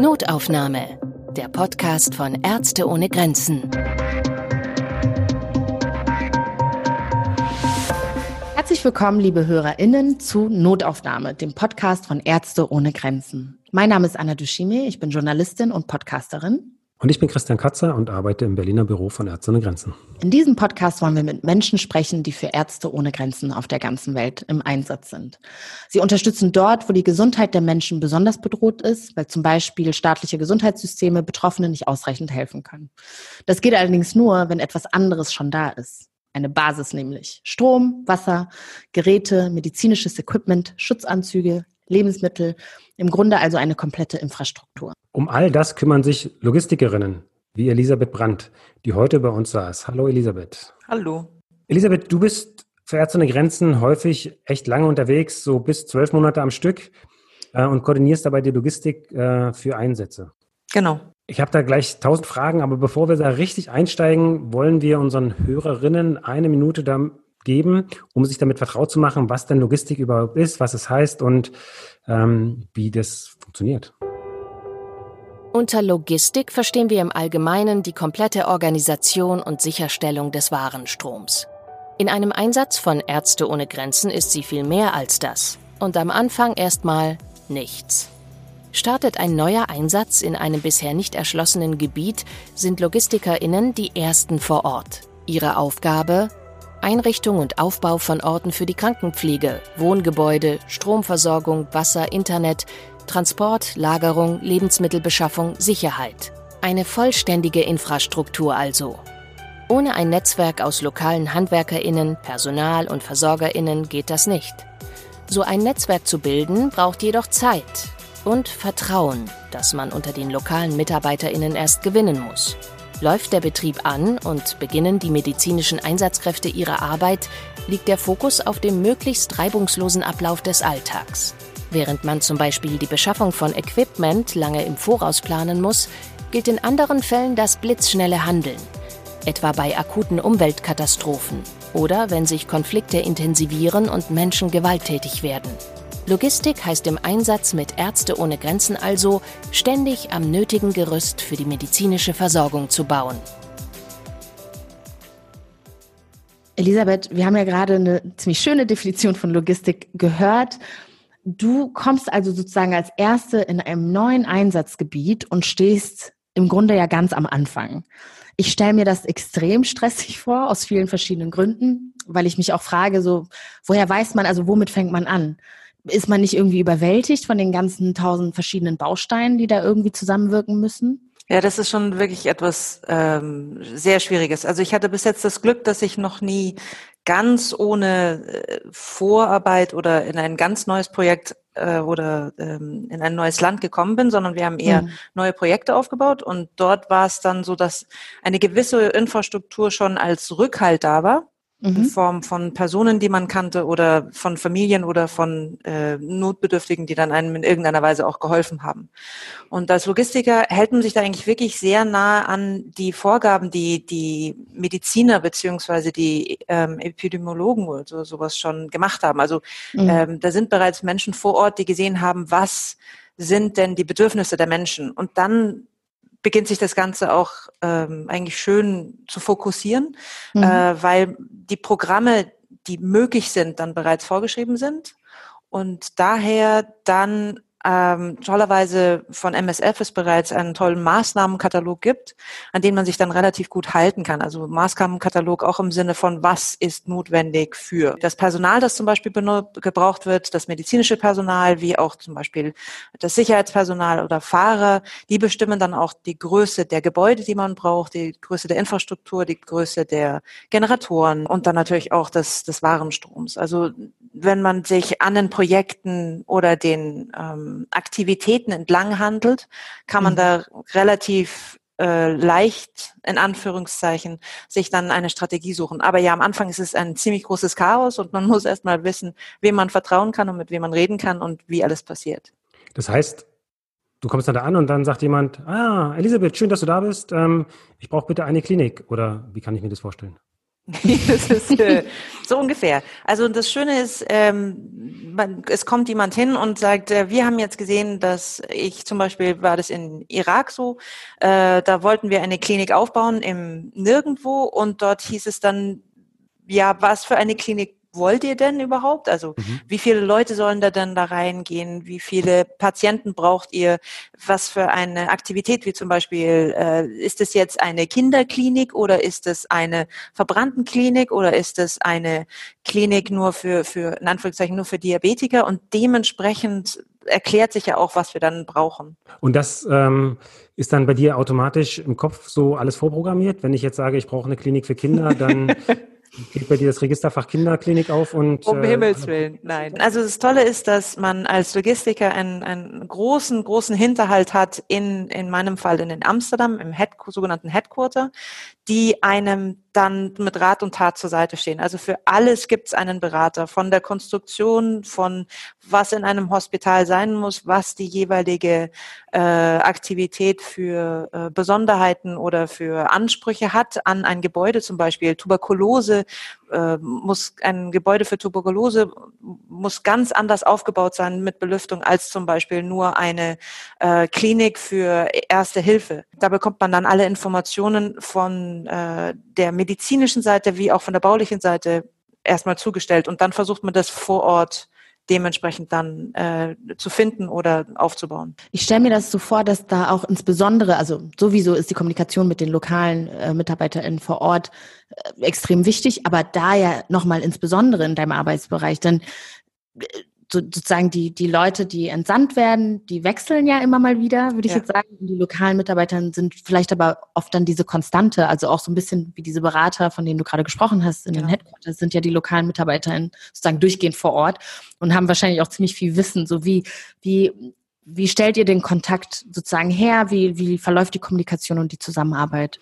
Notaufnahme, der Podcast von Ärzte ohne Grenzen. Herzlich willkommen, liebe HörerInnen, zu Notaufnahme, dem Podcast von Ärzte ohne Grenzen. Mein Name ist Anna Dushime, ich bin Journalistin und Podcasterin. Und ich bin Christian Katzer und arbeite im Berliner Büro von Ärzte ohne Grenzen. In diesem Podcast wollen wir mit Menschen sprechen, die für Ärzte ohne Grenzen auf der ganzen Welt im Einsatz sind. Sie unterstützen dort, wo die Gesundheit der Menschen besonders bedroht ist, weil zum Beispiel staatliche Gesundheitssysteme Betroffenen nicht ausreichend helfen können. Das geht allerdings nur, wenn etwas anderes schon da ist. Eine Basis nämlich. Strom, Wasser, Geräte, medizinisches Equipment, Schutzanzüge, Lebensmittel, im Grunde also eine komplette Infrastruktur. Um all das kümmern sich Logistikerinnen wie Elisabeth Brandt, die heute bei uns saß. Hallo Elisabeth. Hallo. Elisabeth, du bist für Ärzte ohne Grenzen häufig echt lange unterwegs, so bis zwölf Monate am Stück äh, und koordinierst dabei die Logistik äh, für Einsätze. Genau. Ich habe da gleich tausend Fragen, aber bevor wir da richtig einsteigen, wollen wir unseren Hörerinnen eine Minute da geben, um sich damit vertraut zu machen, was denn Logistik überhaupt ist, was es heißt und ähm, wie das funktioniert. Unter Logistik verstehen wir im Allgemeinen die komplette Organisation und Sicherstellung des Warenstroms. In einem Einsatz von Ärzte ohne Grenzen ist sie viel mehr als das. Und am Anfang erstmal nichts. Startet ein neuer Einsatz in einem bisher nicht erschlossenen Gebiet, sind Logistikerinnen die Ersten vor Ort. Ihre Aufgabe? Einrichtung und Aufbau von Orten für die Krankenpflege, Wohngebäude, Stromversorgung, Wasser, Internet, Transport, Lagerung, Lebensmittelbeschaffung, Sicherheit. Eine vollständige Infrastruktur also. Ohne ein Netzwerk aus lokalen Handwerkerinnen, Personal und Versorgerinnen geht das nicht. So ein Netzwerk zu bilden, braucht jedoch Zeit und Vertrauen, das man unter den lokalen Mitarbeiterinnen erst gewinnen muss. Läuft der Betrieb an und beginnen die medizinischen Einsatzkräfte ihre Arbeit, liegt der Fokus auf dem möglichst reibungslosen Ablauf des Alltags. Während man zum Beispiel die Beschaffung von Equipment lange im Voraus planen muss, gilt in anderen Fällen das blitzschnelle Handeln. Etwa bei akuten Umweltkatastrophen oder wenn sich Konflikte intensivieren und Menschen gewalttätig werden. Logistik heißt im Einsatz mit Ärzte ohne Grenzen also, ständig am nötigen Gerüst für die medizinische Versorgung zu bauen. Elisabeth, wir haben ja gerade eine ziemlich schöne Definition von Logistik gehört. Du kommst also sozusagen als Erste in einem neuen Einsatzgebiet und stehst im Grunde ja ganz am Anfang. Ich stelle mir das extrem stressig vor, aus vielen verschiedenen Gründen, weil ich mich auch frage, so, woher weiß man, also womit fängt man an? Ist man nicht irgendwie überwältigt von den ganzen tausend verschiedenen Bausteinen, die da irgendwie zusammenwirken müssen? Ja, das ist schon wirklich etwas ähm, sehr Schwieriges. Also ich hatte bis jetzt das Glück, dass ich noch nie ganz ohne äh, Vorarbeit oder in ein ganz neues Projekt äh, oder ähm, in ein neues Land gekommen bin, sondern wir haben eher mhm. neue Projekte aufgebaut und dort war es dann so, dass eine gewisse Infrastruktur schon als Rückhalt da war mhm. in Form von Personen, die man kannte oder von Familien oder von äh, Notbedürftigen, die dann einem in irgendeiner Weise auch geholfen haben. Und als Logistiker hält man sich da eigentlich wirklich sehr nah an die Vorgaben, die die Mediziner beziehungsweise die ähm, Epidemiologen oder so, sowas schon gemacht haben. Also mhm. ähm, da sind bereits Menschen vor Ort, die gesehen haben, was sind denn die Bedürfnisse der Menschen? Und dann beginnt sich das Ganze auch ähm, eigentlich schön zu fokussieren, mhm. äh, weil die Programme, die möglich sind, dann bereits vorgeschrieben sind und daher dann ähm, tollerweise von MSF es bereits einen tollen Maßnahmenkatalog gibt, an den man sich dann relativ gut halten kann. Also Maßnahmenkatalog auch im Sinne von, was ist notwendig für das Personal, das zum Beispiel gebraucht wird, das medizinische Personal, wie auch zum Beispiel das Sicherheitspersonal oder Fahrer, die bestimmen dann auch die Größe der Gebäude, die man braucht, die Größe der Infrastruktur, die Größe der Generatoren und dann natürlich auch des, des Warenstroms. Also wenn man sich an den Projekten oder den ähm, Aktivitäten entlang handelt, kann man mhm. da relativ äh, leicht, in Anführungszeichen, sich dann eine Strategie suchen. Aber ja, am Anfang ist es ein ziemlich großes Chaos und man muss erst mal wissen, wem man vertrauen kann und mit wem man reden kann und wie alles passiert. Das heißt, du kommst dann da an und dann sagt jemand, ah, Elisabeth, schön, dass du da bist. Ähm, ich brauche bitte eine Klinik. Oder wie kann ich mir das vorstellen? das ist äh, so ungefähr. Also das Schöne ist, ähm, man, es kommt jemand hin und sagt, äh, wir haben jetzt gesehen, dass ich zum Beispiel war das in Irak so, äh, da wollten wir eine Klinik aufbauen im Nirgendwo und dort hieß es dann, ja, was für eine Klinik wollt ihr denn überhaupt? Also mhm. wie viele Leute sollen da denn da reingehen? Wie viele Patienten braucht ihr? Was für eine Aktivität, wie zum Beispiel, äh, ist es jetzt eine Kinderklinik oder ist es eine Verbranntenklinik oder ist es eine Klinik nur für, für in Anführungszeichen, nur für Diabetiker? Und dementsprechend erklärt sich ja auch, was wir dann brauchen. Und das ähm, ist dann bei dir automatisch im Kopf so alles vorprogrammiert? Wenn ich jetzt sage, ich brauche eine Klinik für Kinder, dann geht bei dir das Registerfach Kinderklinik auf und. Um äh, Himmels Willen, nein. Also das Tolle ist, dass man als Logistiker einen, einen großen, großen Hinterhalt hat in, in meinem Fall in Amsterdam, im Head, sogenannten Headquarter, die einem dann mit Rat und Tat zur Seite stehen. Also für alles gibt es einen Berater, von der Konstruktion, von was in einem Hospital sein muss, was die jeweilige äh, Aktivität für äh, Besonderheiten oder für Ansprüche hat an ein Gebäude, zum Beispiel Tuberkulose äh, muss ein Gebäude für Tuberkulose muss ganz anders aufgebaut sein mit Belüftung als zum Beispiel nur eine äh, Klinik für Erste Hilfe. Da bekommt man dann alle Informationen von äh, der medizinischen Seite wie auch von der baulichen Seite erstmal zugestellt und dann versucht man das vor Ort dementsprechend dann äh, zu finden oder aufzubauen. Ich stelle mir das so vor, dass da auch insbesondere, also sowieso ist die Kommunikation mit den lokalen äh, MitarbeiterInnen vor Ort äh, extrem wichtig, aber da ja nochmal insbesondere in deinem Arbeitsbereich, dann äh, so, sozusagen die, die Leute, die entsandt werden, die wechseln ja immer mal wieder, würde ich ja. jetzt sagen. Und die lokalen Mitarbeiter sind vielleicht aber oft dann diese Konstante, also auch so ein bisschen wie diese Berater, von denen du gerade gesprochen hast, in genau. den Headquarters sind ja die lokalen Mitarbeiter sozusagen durchgehend vor Ort und haben wahrscheinlich auch ziemlich viel Wissen, so wie, wie, wie stellt ihr den Kontakt sozusagen her? Wie, wie verläuft die Kommunikation und die Zusammenarbeit?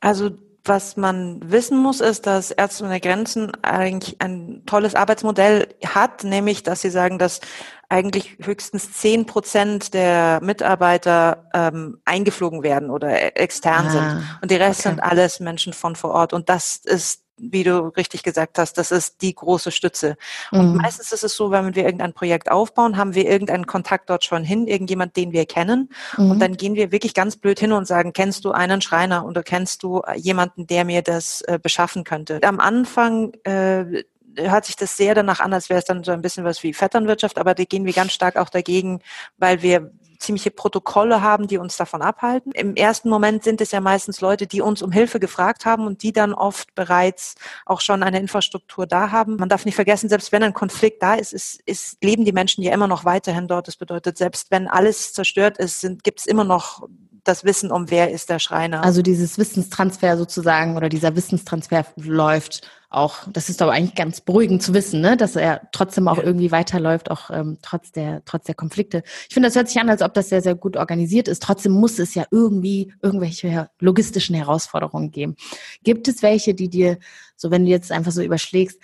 Also was man wissen muss, ist, dass Ärzte ohne Grenzen eigentlich ein tolles Arbeitsmodell hat, nämlich, dass sie sagen, dass eigentlich höchstens zehn Prozent der Mitarbeiter ähm, eingeflogen werden oder extern ah, sind. Und die Rest okay. sind alles Menschen von vor Ort. Und das ist wie du richtig gesagt hast, das ist die große Stütze. Und mhm. meistens ist es so, wenn wir irgendein Projekt aufbauen, haben wir irgendeinen Kontakt dort schon hin, irgendjemand, den wir kennen. Mhm. Und dann gehen wir wirklich ganz blöd hin und sagen, kennst du einen Schreiner oder kennst du jemanden, der mir das äh, beschaffen könnte? Am Anfang äh, hört sich das sehr danach an, als wäre es dann so ein bisschen was wie Vetternwirtschaft, aber da gehen wir ganz stark auch dagegen, weil wir ziemliche Protokolle haben, die uns davon abhalten. Im ersten Moment sind es ja meistens Leute, die uns um Hilfe gefragt haben und die dann oft bereits auch schon eine Infrastruktur da haben. Man darf nicht vergessen, selbst wenn ein Konflikt da ist, ist, ist leben die Menschen ja immer noch weiterhin dort. Das bedeutet, selbst wenn alles zerstört ist, gibt es immer noch das Wissen um, wer ist der Schreiner. Also dieses Wissenstransfer sozusagen oder dieser Wissenstransfer läuft auch, das ist aber eigentlich ganz beruhigend zu wissen, ne? dass er trotzdem auch irgendwie weiterläuft, auch ähm, trotz der trotz der Konflikte. Ich finde, das hört sich an, als ob das sehr sehr gut organisiert ist. Trotzdem muss es ja irgendwie irgendwelche logistischen Herausforderungen geben. Gibt es welche, die dir, so wenn du jetzt einfach so überschlägst,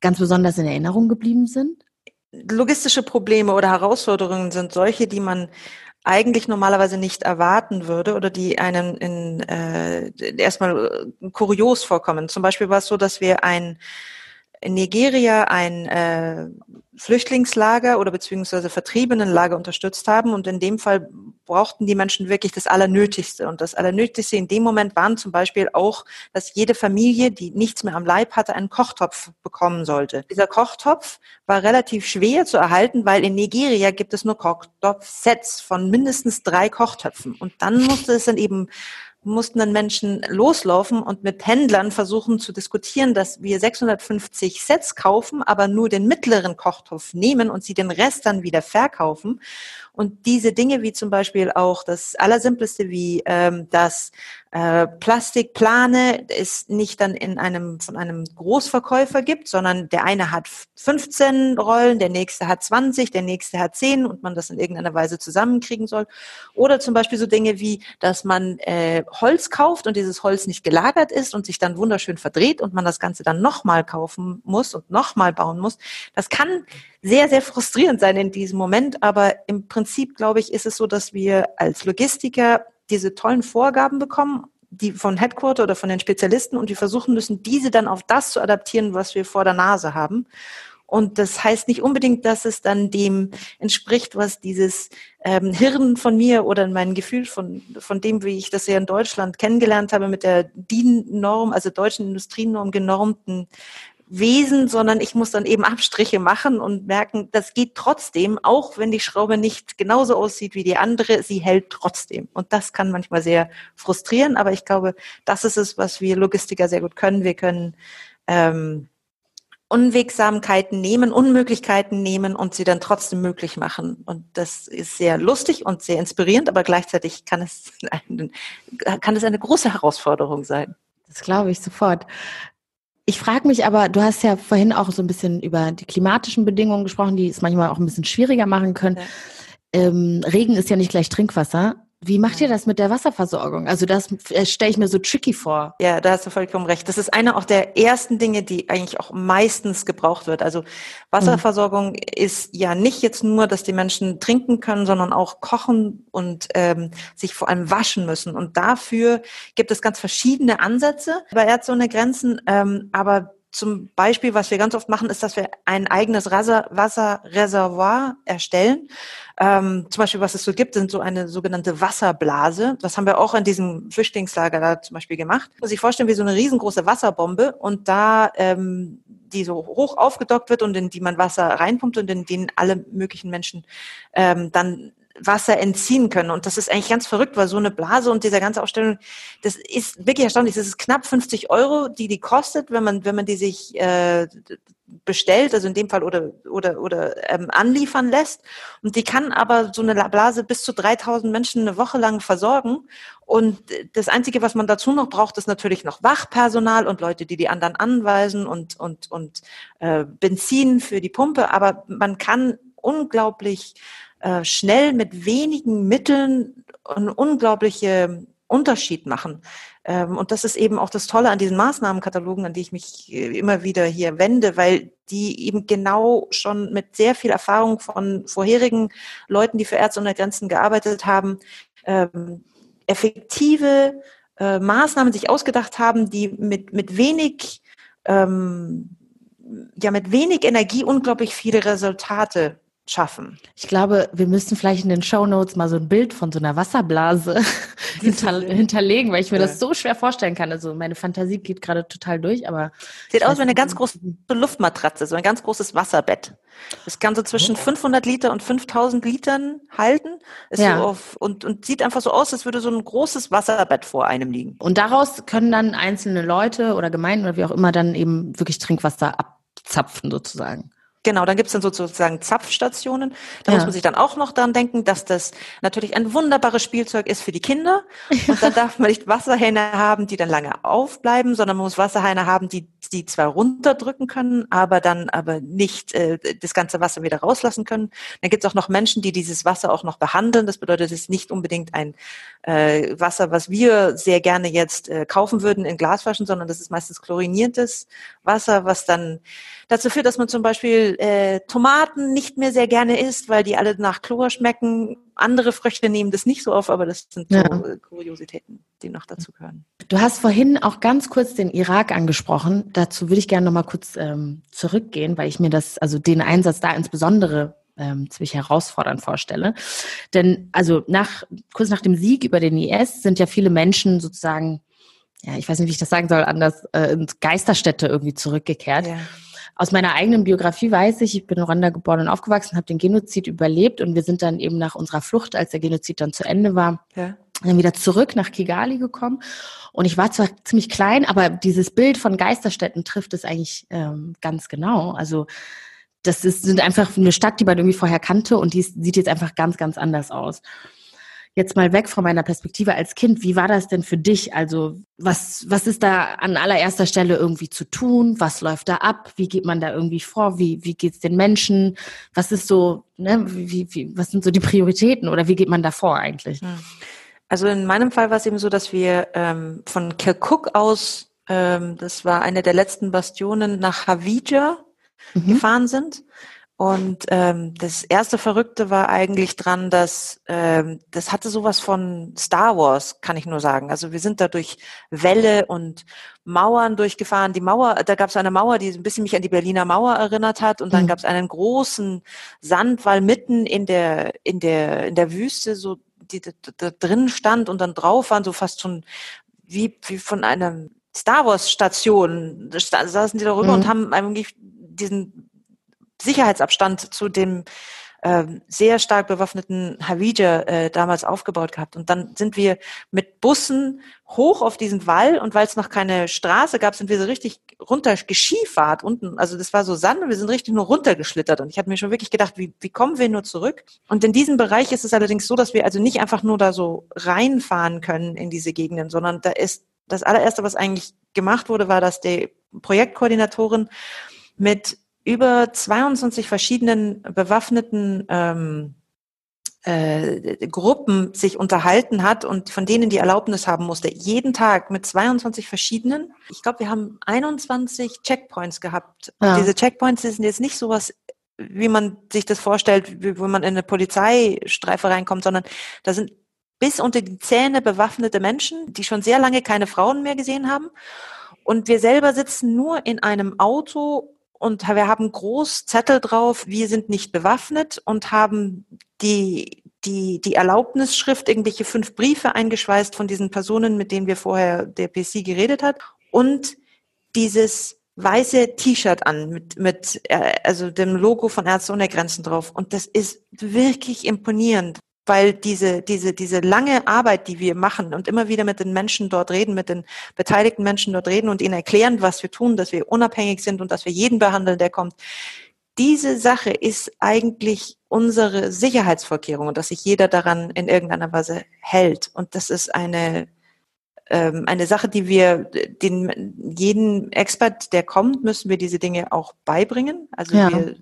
ganz besonders in Erinnerung geblieben sind? Logistische Probleme oder Herausforderungen sind solche, die man eigentlich normalerweise nicht erwarten würde oder die einen in, äh, erstmal äh, kurios vorkommen. Zum Beispiel war es so, dass wir ein in Nigeria ein äh, Flüchtlingslager oder beziehungsweise Vertriebenenlager unterstützt haben. Und in dem Fall brauchten die Menschen wirklich das Allernötigste. Und das Allernötigste in dem Moment waren zum Beispiel auch, dass jede Familie, die nichts mehr am Leib hatte, einen Kochtopf bekommen sollte. Dieser Kochtopf war relativ schwer zu erhalten, weil in Nigeria gibt es nur Kochtopfsets von mindestens drei Kochtöpfen. Und dann musste es dann eben mussten dann Menschen loslaufen und mit Händlern versuchen zu diskutieren, dass wir 650 Sets kaufen, aber nur den mittleren Kochtopf nehmen und sie den Rest dann wieder verkaufen. Und diese Dinge wie zum Beispiel auch das Allersimpleste wie ähm, das äh, Plastikplane es nicht dann in einem von einem Großverkäufer gibt, sondern der eine hat 15 Rollen, der nächste hat 20, der nächste hat 10 und man das in irgendeiner Weise zusammenkriegen soll. Oder zum Beispiel so Dinge wie, dass man äh, Holz kauft und dieses Holz nicht gelagert ist und sich dann wunderschön verdreht und man das Ganze dann nochmal kaufen muss und nochmal bauen muss. Das kann sehr, sehr frustrierend sein in diesem Moment, aber im Prinzip, glaube ich, ist es so, dass wir als Logistiker diese tollen Vorgaben bekommen, die von Headquarter oder von den Spezialisten und wir versuchen müssen, diese dann auf das zu adaptieren, was wir vor der Nase haben. Und das heißt nicht unbedingt, dass es dann dem entspricht, was dieses ähm, Hirn von mir oder mein Gefühl von, von dem, wie ich das ja in Deutschland kennengelernt habe, mit der DIN-Norm, also deutschen Industrienorm genormten Wesen, sondern ich muss dann eben Abstriche machen und merken, das geht trotzdem, auch wenn die Schraube nicht genauso aussieht wie die andere, sie hält trotzdem. Und das kann manchmal sehr frustrieren, aber ich glaube, das ist es, was wir Logistiker sehr gut können. Wir können ähm, Unwegsamkeiten nehmen, Unmöglichkeiten nehmen und sie dann trotzdem möglich machen. Und das ist sehr lustig und sehr inspirierend, aber gleichzeitig kann es, ein, kann es eine große Herausforderung sein. Das glaube ich sofort. Ich frage mich aber, du hast ja vorhin auch so ein bisschen über die klimatischen Bedingungen gesprochen, die es manchmal auch ein bisschen schwieriger machen können. Ja. Ähm, Regen ist ja nicht gleich Trinkwasser. Wie macht ihr das mit der Wasserversorgung? Also das äh, stelle ich mir so tricky vor. Ja, da hast du vollkommen recht. Das ist eine auch der ersten Dinge, die eigentlich auch meistens gebraucht wird. Also Wasserversorgung mhm. ist ja nicht jetzt nur, dass die Menschen trinken können, sondern auch kochen und ähm, sich vor allem waschen müssen. Und dafür gibt es ganz verschiedene Ansätze bei Ärzte ohne Grenzen. Ähm, aber zum Beispiel, was wir ganz oft machen, ist, dass wir ein eigenes Wasserreservoir erstellen. Ähm, zum Beispiel, was es so gibt, sind so eine sogenannte Wasserblase. Das haben wir auch in diesem Flüchtlingslager da zum Beispiel gemacht. Man muss sich vorstellen, wie so eine riesengroße Wasserbombe und da ähm, die so hoch aufgedockt wird und in die man Wasser reinpumpt und in denen alle möglichen Menschen ähm, dann Wasser entziehen können. Und das ist eigentlich ganz verrückt, weil so eine Blase und dieser ganze Ausstellung, das ist wirklich erstaunlich. Das ist knapp 50 Euro, die die kostet, wenn man, wenn man die sich äh, bestellt, also in dem Fall oder oder oder ähm, anliefern lässt. Und die kann aber so eine Blase bis zu 3000 Menschen eine Woche lang versorgen. Und das Einzige, was man dazu noch braucht, ist natürlich noch Wachpersonal und Leute, die die anderen anweisen und und und äh, Benzin für die Pumpe. Aber man kann unglaublich äh, schnell mit wenigen Mitteln einen unglaublichen Unterschied machen. Ähm, und das ist eben auch das Tolle an diesen Maßnahmenkatalogen, an die ich mich äh, immer wieder hier wende, weil die eben genau schon mit sehr viel Erfahrung von vorherigen Leuten, die für Ärzte ohne Grenzen gearbeitet haben, ähm, effektive äh, Maßnahmen sich ausgedacht haben, die mit, mit wenig ähm, ja mit wenig Energie unglaublich viele Resultate schaffen. Ich glaube, wir müssten vielleicht in den Show Notes mal so ein Bild von so einer Wasserblase hinter, hinterlegen, weil ich mir das so schwer vorstellen kann. Also meine Fantasie geht gerade total durch, aber sieht aus wie eine ganz große Luftmatratze, so ein ganz großes Wasserbett. Das kann so zwischen 500 Liter und 5000 Litern halten. Ja. So auf, und, und sieht einfach so aus, als würde so ein großes Wasserbett vor einem liegen. Und daraus können dann einzelne Leute oder Gemeinden oder wie auch immer dann eben wirklich Trinkwasser abzapfen sozusagen. Genau, dann gibt's dann sozusagen Zapfstationen. Da ja. muss man sich dann auch noch dran denken, dass das natürlich ein wunderbares Spielzeug ist für die Kinder. Und dann darf man nicht Wasserhähne haben, die dann lange aufbleiben, sondern man muss Wasserhähne haben, die die zwar runterdrücken können, aber dann aber nicht äh, das ganze Wasser wieder rauslassen können. Dann gibt's auch noch Menschen, die dieses Wasser auch noch behandeln. Das bedeutet, es ist nicht unbedingt ein äh, Wasser, was wir sehr gerne jetzt äh, kaufen würden in Glasflaschen, sondern das ist meistens chloriniertes Wasser, was dann dazu führt, dass man zum Beispiel äh, Tomaten nicht mehr sehr gerne isst, weil die alle nach Chlor schmecken. Andere Früchte nehmen das nicht so auf, aber das sind so ja. Kuriositäten, die noch dazu gehören. Du hast vorhin auch ganz kurz den Irak angesprochen. Dazu würde ich gerne noch mal kurz ähm, zurückgehen, weil ich mir das, also den Einsatz da insbesondere ähm, ziemlich herausfordernd vorstelle. Denn also nach kurz nach dem Sieg über den IS sind ja viele Menschen sozusagen, ja, ich weiß nicht, wie ich das sagen soll, anders äh, ins Geisterstätte irgendwie zurückgekehrt. Ja. Aus meiner eigenen Biografie weiß ich, ich bin in Rwanda geboren und aufgewachsen, habe den Genozid überlebt und wir sind dann eben nach unserer Flucht, als der Genozid dann zu Ende war, ja. dann wieder zurück nach Kigali gekommen. Und ich war zwar ziemlich klein, aber dieses Bild von Geisterstädten trifft es eigentlich ähm, ganz genau. Also das ist, sind einfach eine Stadt, die man irgendwie vorher kannte und die sieht jetzt einfach ganz, ganz anders aus jetzt mal weg von meiner Perspektive als Kind, wie war das denn für dich? Also was, was ist da an allererster Stelle irgendwie zu tun? Was läuft da ab? Wie geht man da irgendwie vor? Wie, wie geht's den Menschen? Was ist so, ne, wie, wie, was sind so die Prioritäten oder wie geht man da vor eigentlich? Hm. Also in meinem Fall war es eben so, dass wir ähm, von Kirkuk aus, ähm, das war eine der letzten Bastionen, nach Havija mhm. gefahren sind Und ähm, das erste Verrückte war eigentlich dran, dass ähm, das hatte sowas von Star Wars, kann ich nur sagen. Also wir sind da durch Wälle und Mauern durchgefahren. Die Mauer, da gab es eine Mauer, die ein bisschen mich an die Berliner Mauer erinnert hat. Und dann mhm. gab es einen großen Sandwall mitten in der in der in der Wüste, so die da, drin stand und dann drauf waren so fast schon wie wie von einer Star Wars Station. Da saßen die darüber mhm. und haben eigentlich diesen Sicherheitsabstand zu dem äh, sehr stark bewaffneten Havija äh, damals aufgebaut gehabt. Und dann sind wir mit Bussen hoch auf diesen Wall und weil es noch keine Straße gab, sind wir so richtig runter geschiefahrt unten. Also das war so Sand und wir sind richtig nur runtergeschlittert. Und ich habe mir schon wirklich gedacht, wie, wie kommen wir nur zurück? Und in diesem Bereich ist es allerdings so, dass wir also nicht einfach nur da so reinfahren können in diese Gegenden, sondern da ist das allererste, was eigentlich gemacht wurde, war, dass die Projektkoordinatorin mit über 22 verschiedenen bewaffneten ähm, äh, Gruppen sich unterhalten hat und von denen die Erlaubnis haben musste, jeden Tag mit 22 verschiedenen. Ich glaube, wir haben 21 Checkpoints gehabt. Ja. diese Checkpoints sind jetzt nicht sowas, wie man sich das vorstellt, wie, wo man in eine Polizeistreife reinkommt, sondern da sind bis unter die Zähne bewaffnete Menschen, die schon sehr lange keine Frauen mehr gesehen haben. Und wir selber sitzen nur in einem Auto und wir haben groß Zettel drauf, wir sind nicht bewaffnet und haben die, die, die Erlaubnisschrift, irgendwelche fünf Briefe eingeschweißt von diesen Personen, mit denen wir vorher der PC geredet hat und dieses weiße T-Shirt an mit, mit äh, also dem Logo von Ärzte ohne Grenzen drauf. Und das ist wirklich imponierend, weil diese, diese, diese lange Arbeit, die wir machen und immer wieder mit den Menschen dort reden, mit den beteiligten Menschen dort reden und ihnen erklären, was wir tun, dass wir unabhängig sind und dass wir jeden behandeln, der kommt. Diese Sache ist eigentlich unsere Sicherheitsvorkehrung und dass sich jeder daran in irgendeiner Weise hält. Und das ist eine, ähm, eine Sache, die wir den, jeden Expert, der kommt, müssen wir diese Dinge auch beibringen. Also ja. wir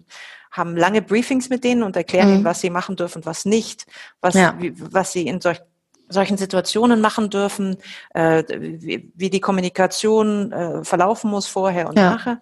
haben lange Briefings mit denen und erklären mhm. ihnen, was sie machen dürfen und was nicht, was, ja. wie, was sie in solch, solchen Situationen machen dürfen, äh, wie, wie, die Kommunikation äh, verlaufen muss vorher und ja. nachher.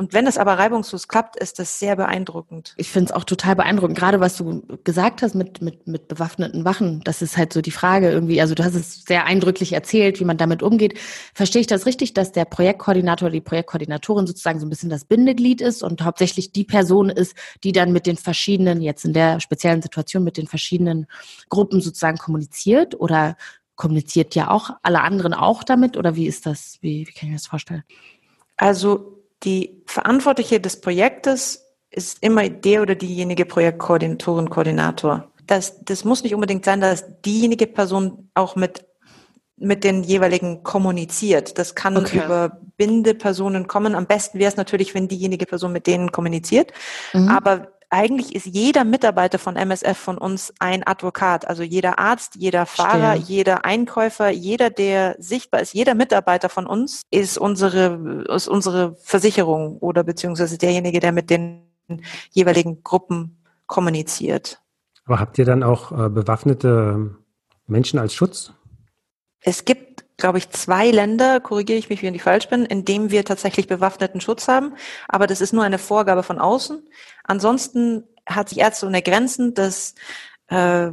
Und wenn es aber reibungslos klappt, ist das sehr beeindruckend. Ich finde es auch total beeindruckend, gerade was du gesagt hast mit, mit, mit bewaffneten Wachen. Das ist halt so die Frage irgendwie. Also du hast es sehr eindrücklich erzählt, wie man damit umgeht. Verstehe ich das richtig, dass der Projektkoordinator, die Projektkoordinatorin sozusagen so ein bisschen das Bindeglied ist und hauptsächlich die Person ist, die dann mit den verschiedenen, jetzt in der speziellen Situation mit den verschiedenen Gruppen sozusagen kommuniziert oder kommuniziert ja auch alle anderen auch damit oder wie ist das? Wie, wie kann ich mir das vorstellen? Also die Verantwortliche des Projektes ist immer der oder diejenige Projektkoordinatorin, Koordinator. Das, das muss nicht unbedingt sein, dass diejenige Person auch mit, mit den jeweiligen kommuniziert. Das kann okay. über Bindepersonen kommen. Am besten wäre es natürlich, wenn diejenige Person mit denen kommuniziert. Mhm. Aber eigentlich ist jeder Mitarbeiter von MSF von uns ein Advokat. Also jeder Arzt, jeder Fahrer, Stimmt. jeder Einkäufer, jeder, der sichtbar ist, jeder Mitarbeiter von uns ist unsere, ist unsere Versicherung oder beziehungsweise derjenige, der mit den jeweiligen Gruppen kommuniziert. Aber habt ihr dann auch äh, bewaffnete Menschen als Schutz? Es gibt glaube ich, zwei Länder, korrigiere ich mich, wenn ich falsch bin, in dem wir tatsächlich bewaffneten Schutz haben. Aber das ist nur eine Vorgabe von außen. Ansonsten hat sich Ärzte ohne Grenzen das äh,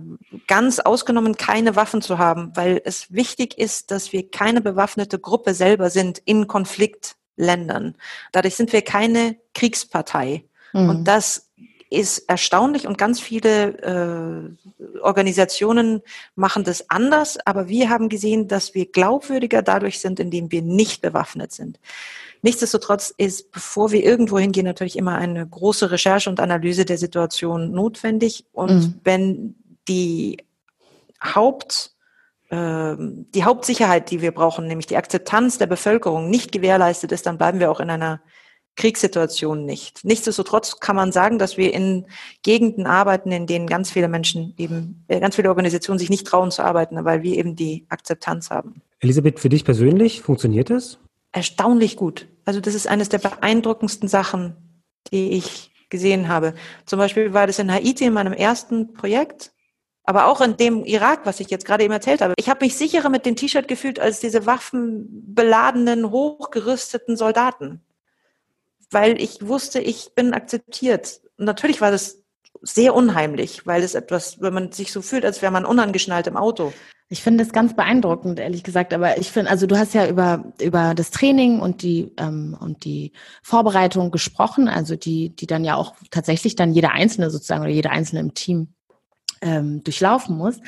ganz ausgenommen, keine Waffen zu haben, weil es wichtig ist, dass wir keine bewaffnete Gruppe selber sind in Konfliktländern. Dadurch sind wir keine Kriegspartei. Mhm. Und das ist erstaunlich und ganz viele äh, Organisationen machen das anders, aber wir haben gesehen, dass wir glaubwürdiger dadurch sind, indem wir nicht bewaffnet sind. Nichtsdestotrotz ist, bevor wir irgendwo hingehen, natürlich immer eine große Recherche und Analyse der Situation notwendig. Und mhm. wenn die Haupt ähm, die Hauptsicherheit, die wir brauchen, nämlich die Akzeptanz der Bevölkerung, nicht gewährleistet ist, dann bleiben wir auch in einer Kriegssituation nicht. Nichtsdestotrotz kann man sagen, dass wir in Gegenden arbeiten, in denen ganz viele Menschen eben, äh, ganz viele Organisationen sich nicht trauen zu arbeiten, weil wir eben die Akzeptanz haben. Elisabeth, für dich persönlich funktioniert es? Erstaunlich gut. Also das ist eines der beeindruckendsten Sachen, die ich gesehen habe. Zum Beispiel war das in Haiti in meinem ersten Projekt, aber auch in dem Irak, was ich jetzt gerade eben erzählt habe. Ich habe mich sicherer mit dem T-Shirt gefühlt als diese waffenbeladenen, hochgerüsteten Soldaten weil ich wusste, ich bin akzeptiert. natürlich war das sehr unheimlich, weil es etwas, wenn man sich so fühlt, als wäre man unangeschnallt im Auto. Ich finde es ganz beeindruckend, ehrlich gesagt. Aber ich finde, also du hast ja über über das Training und die ähm, und die Vorbereitung gesprochen, also die die dann ja auch tatsächlich dann jeder Einzelne sozusagen oder jeder Einzelne im Team ähm, durchlaufen muss.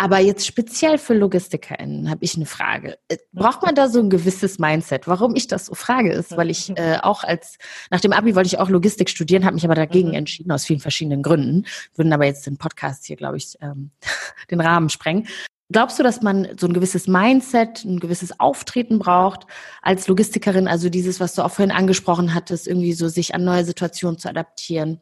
Aber jetzt speziell für LogistikerInnen habe ich eine Frage. Äh, braucht man da so ein gewisses Mindset? Warum ich das so frage, ist, weil ich äh, auch als, nach dem Abi wollte ich auch Logistik studieren, habe mich aber dagegen mhm. entschieden, aus vielen verschiedenen Gründen. Würden aber jetzt den Podcast hier, glaube ich, ähm, den Rahmen sprengen. Glaubst du, dass man so ein gewisses Mindset, ein gewisses Auftreten braucht als Logistikerin? Also dieses, was du auch vorhin angesprochen hattest, irgendwie so sich an neue Situationen zu adaptieren.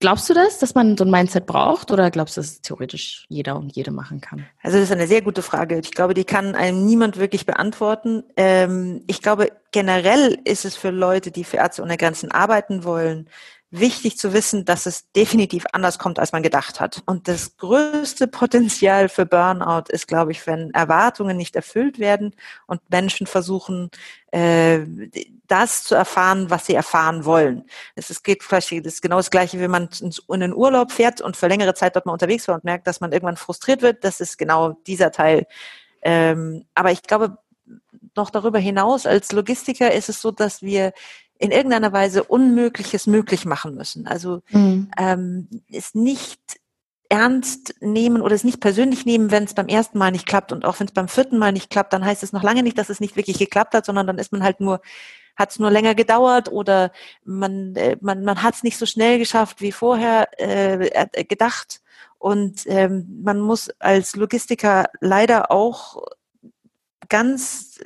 Glaubst du das, dass man so ein Mindset braucht oder glaubst du, dass es theoretisch jeder und jede machen kann? Also das ist eine sehr gute Frage. Ich glaube, die kann einem niemand wirklich beantworten. Ähm, ich glaube, generell ist es für Leute, die für Ärzte ohne Grenzen arbeiten wollen, wichtig zu wissen, dass es definitiv anders kommt, als man gedacht hat. Und das größte Potenzial für Burnout ist, glaube ich, wenn Erwartungen nicht erfüllt werden und Menschen versuchen, äh, das zu erfahren, was sie erfahren wollen. Es geht vielleicht das ist genau das Gleiche, wenn man in den Urlaub fährt und für längere Zeit dort mal unterwegs war und merkt, dass man irgendwann frustriert wird. Das ist genau dieser Teil. Ähm, aber ich glaube, noch darüber hinaus als Logistiker ist es so, dass wir in irgendeiner Weise Unmögliches möglich machen müssen. Also mhm. ähm, es nicht ernst nehmen oder es nicht persönlich nehmen, wenn es beim ersten Mal nicht klappt. Und auch wenn es beim vierten Mal nicht klappt, dann heißt es noch lange nicht, dass es nicht wirklich geklappt hat, sondern dann ist man halt nur, hat es nur länger gedauert oder man, äh, man, man hat es nicht so schnell geschafft wie vorher äh, gedacht. Und ähm, man muss als Logistiker leider auch ganz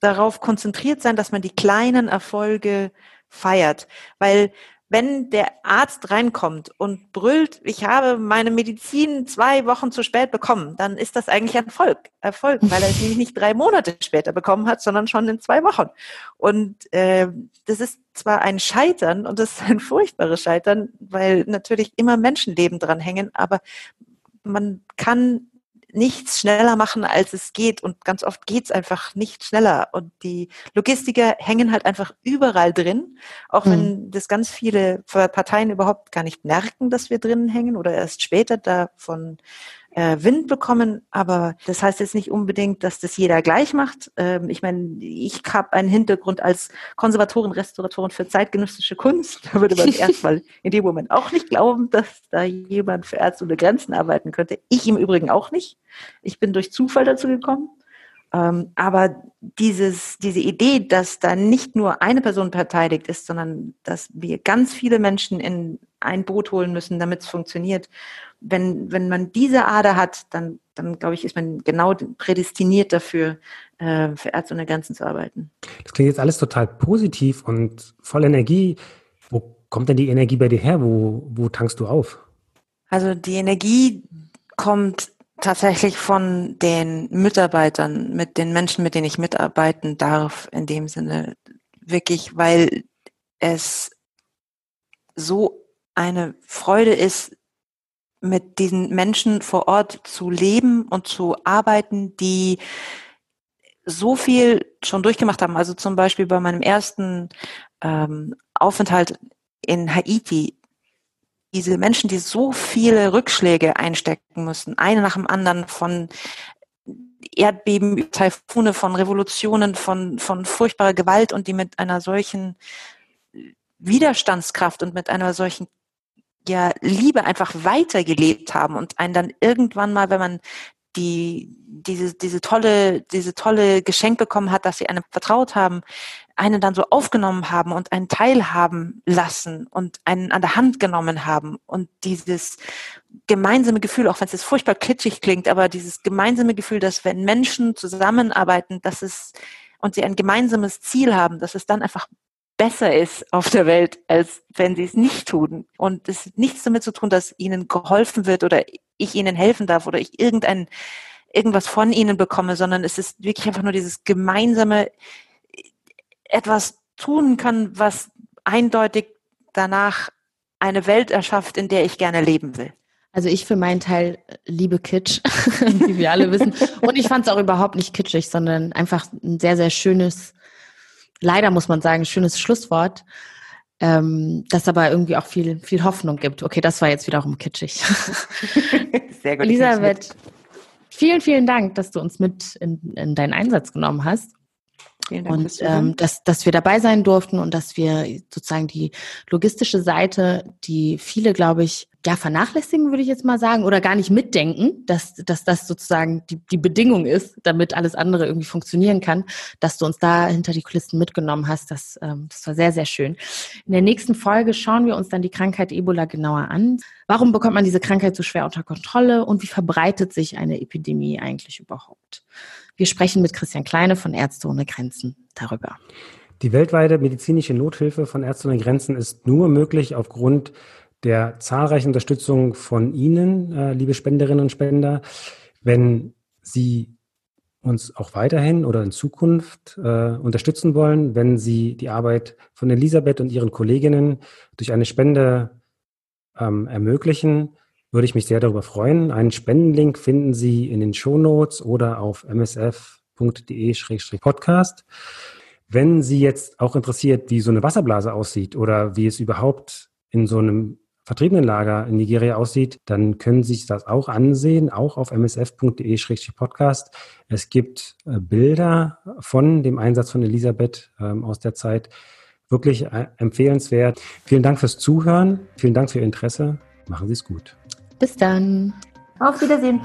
darauf konzentriert sein, dass man die kleinen Erfolge feiert. Weil wenn der Arzt reinkommt und brüllt, ich habe meine Medizin zwei Wochen zu spät bekommen, dann ist das eigentlich ein Erfolg, Erfolg, weil er es nämlich nicht drei Monate später bekommen hat, sondern schon in zwei Wochen. Und äh, das ist zwar ein Scheitern und das ist ein furchtbares Scheitern, weil natürlich immer Menschenleben dran hängen, aber man kann nichts schneller machen, als es geht. Und ganz oft geht's einfach nicht schneller. Und die Logistiker hängen halt einfach überall drin, auch mhm. wenn das ganz viele Parteien überhaupt gar nicht merken, dass wir drinnen hängen oder erst später davon Wind bekommen, aber das heißt jetzt nicht unbedingt, dass das jeder gleich macht. Ähm, ich meine, ich habe einen Hintergrund als Konservatorin, Restauratorin für zeitgenössische Kunst. Da würde man erstmal in dem Moment auch nicht glauben, dass da jemand für Ärzte ohne Grenzen arbeiten könnte. Ich im Übrigen auch nicht. Ich bin durch Zufall dazu gekommen. Ähm, aber dieses, diese Idee, dass da nicht nur eine Person beteiligt ist, sondern dass wir ganz viele Menschen in ein Boot holen müssen, damit es funktioniert wenn, wenn man diese Ader hat, dann, dann glaube ich, ist man genau prädestiniert dafür, äh, für Ärzte ohne Grenzen zu arbeiten. Das klingt jetzt alles total positiv und voll Energie. Wo kommt denn die Energie bei dir her? Wo, wo tankst du auf? Also die Energie kommt tatsächlich von den Mitarbeitern, mit den Menschen, mit denen ich mitarbeiten darf, in dem Sinne wirklich, weil es so eine Freude ist, mit diesen Menschen vor Ort zu leben und zu arbeiten, die so viel schon durchgemacht haben. Also zum Beispiel bei meinem ersten ähm, Aufenthalt in Haiti, diese Menschen, die so viele Rückschläge einstecken mussten, eine nach dem anderen von Erdbeben, Taifune, von Revolutionen, von, von furchtbarer Gewalt und die mit einer solchen Widerstandskraft und mit einer solchen ja Liebe einfach weitergelebt haben und einen dann irgendwann mal, wenn man die diese diese tolle diese tolle Geschenk bekommen hat, dass sie einem vertraut haben, einen dann so aufgenommen haben und einen teilhaben lassen und einen an der Hand genommen haben und dieses gemeinsame Gefühl, auch wenn es jetzt furchtbar kitschig klingt, aber dieses gemeinsame Gefühl, dass wenn Menschen zusammenarbeiten, dass es und sie ein gemeinsames Ziel haben, dass es dann einfach besser ist auf der Welt, als wenn sie es nicht tun. Und es hat nichts damit zu tun, dass ihnen geholfen wird oder ich ihnen helfen darf oder ich irgendein, irgendwas von ihnen bekomme, sondern es ist wirklich einfach nur dieses gemeinsame etwas tun kann, was eindeutig danach eine Welt erschafft, in der ich gerne leben will. Also ich für meinen Teil liebe Kitsch, wie wir alle wissen. Und ich fand es auch überhaupt nicht kitschig, sondern einfach ein sehr, sehr schönes leider muss man sagen, schönes Schlusswort. ähm, das aber irgendwie auch viel, viel Hoffnung gibt. Okay, das war jetzt wiederum kitschig. Sehr gut. Elisabeth, vielen, vielen Dank, dass du uns mit in, in deinen Einsatz genommen hast. Vielen Dank. Und ähm, dass, dass wir dabei sein durften und dass wir sozusagen die logistische Seite, die viele, glaube ich, ja, vernachlässigen, würde ich jetzt mal sagen, oder gar nicht mitdenken, dass, dass das sozusagen die, die Bedingung ist, damit alles andere irgendwie funktionieren kann, dass du uns da hinter die Kulissen mitgenommen hast. Das, ähm, das war sehr, sehr schön. In der nächsten Folge schauen wir uns dann die Krankheit Ebola genauer an. Warum bekommt man diese Krankheit so schwer unter Kontrolle und wie verbreitet sich eine Epidemie eigentlich überhaupt? Wir sprechen mit Christian Kleine von Ärzte ohne Grenzen darüber. Die weltweite medizinische Nothilfe von Ärzte ohne Grenzen ist nur möglich aufgrund der zahlreichen Unterstützung von Ihnen, äh, liebe Spenderinnen und Spender. Wenn Sie uns auch weiterhin oder in Zukunft äh, unterstützen wollen, wenn Sie die Arbeit von Elisabeth und ihren Kolleginnen durch eine Spende ähm, ermöglichen, würde ich mich sehr darüber freuen. Einen Spendenlink finden Sie in den Show Notes oder auf msf.de-podcast. Wenn Sie jetzt auch interessiert, wie so eine Wasserblase aussieht oder wie es überhaupt in so einem Vertriebenenlager in Nigeria aussieht, dann können Sie sich das auch ansehen, auch auf msf.de-podcast. Es gibt äh, Bilder von dem Einsatz von Elisabeth ähm, aus der Zeit. Wirklich äh, empfehlenswert. Vielen Dank fürs Zuhören. Vielen Dank für Ihr Interesse. Machen Sie es gut. Bis dann. Auf Wiedersehen.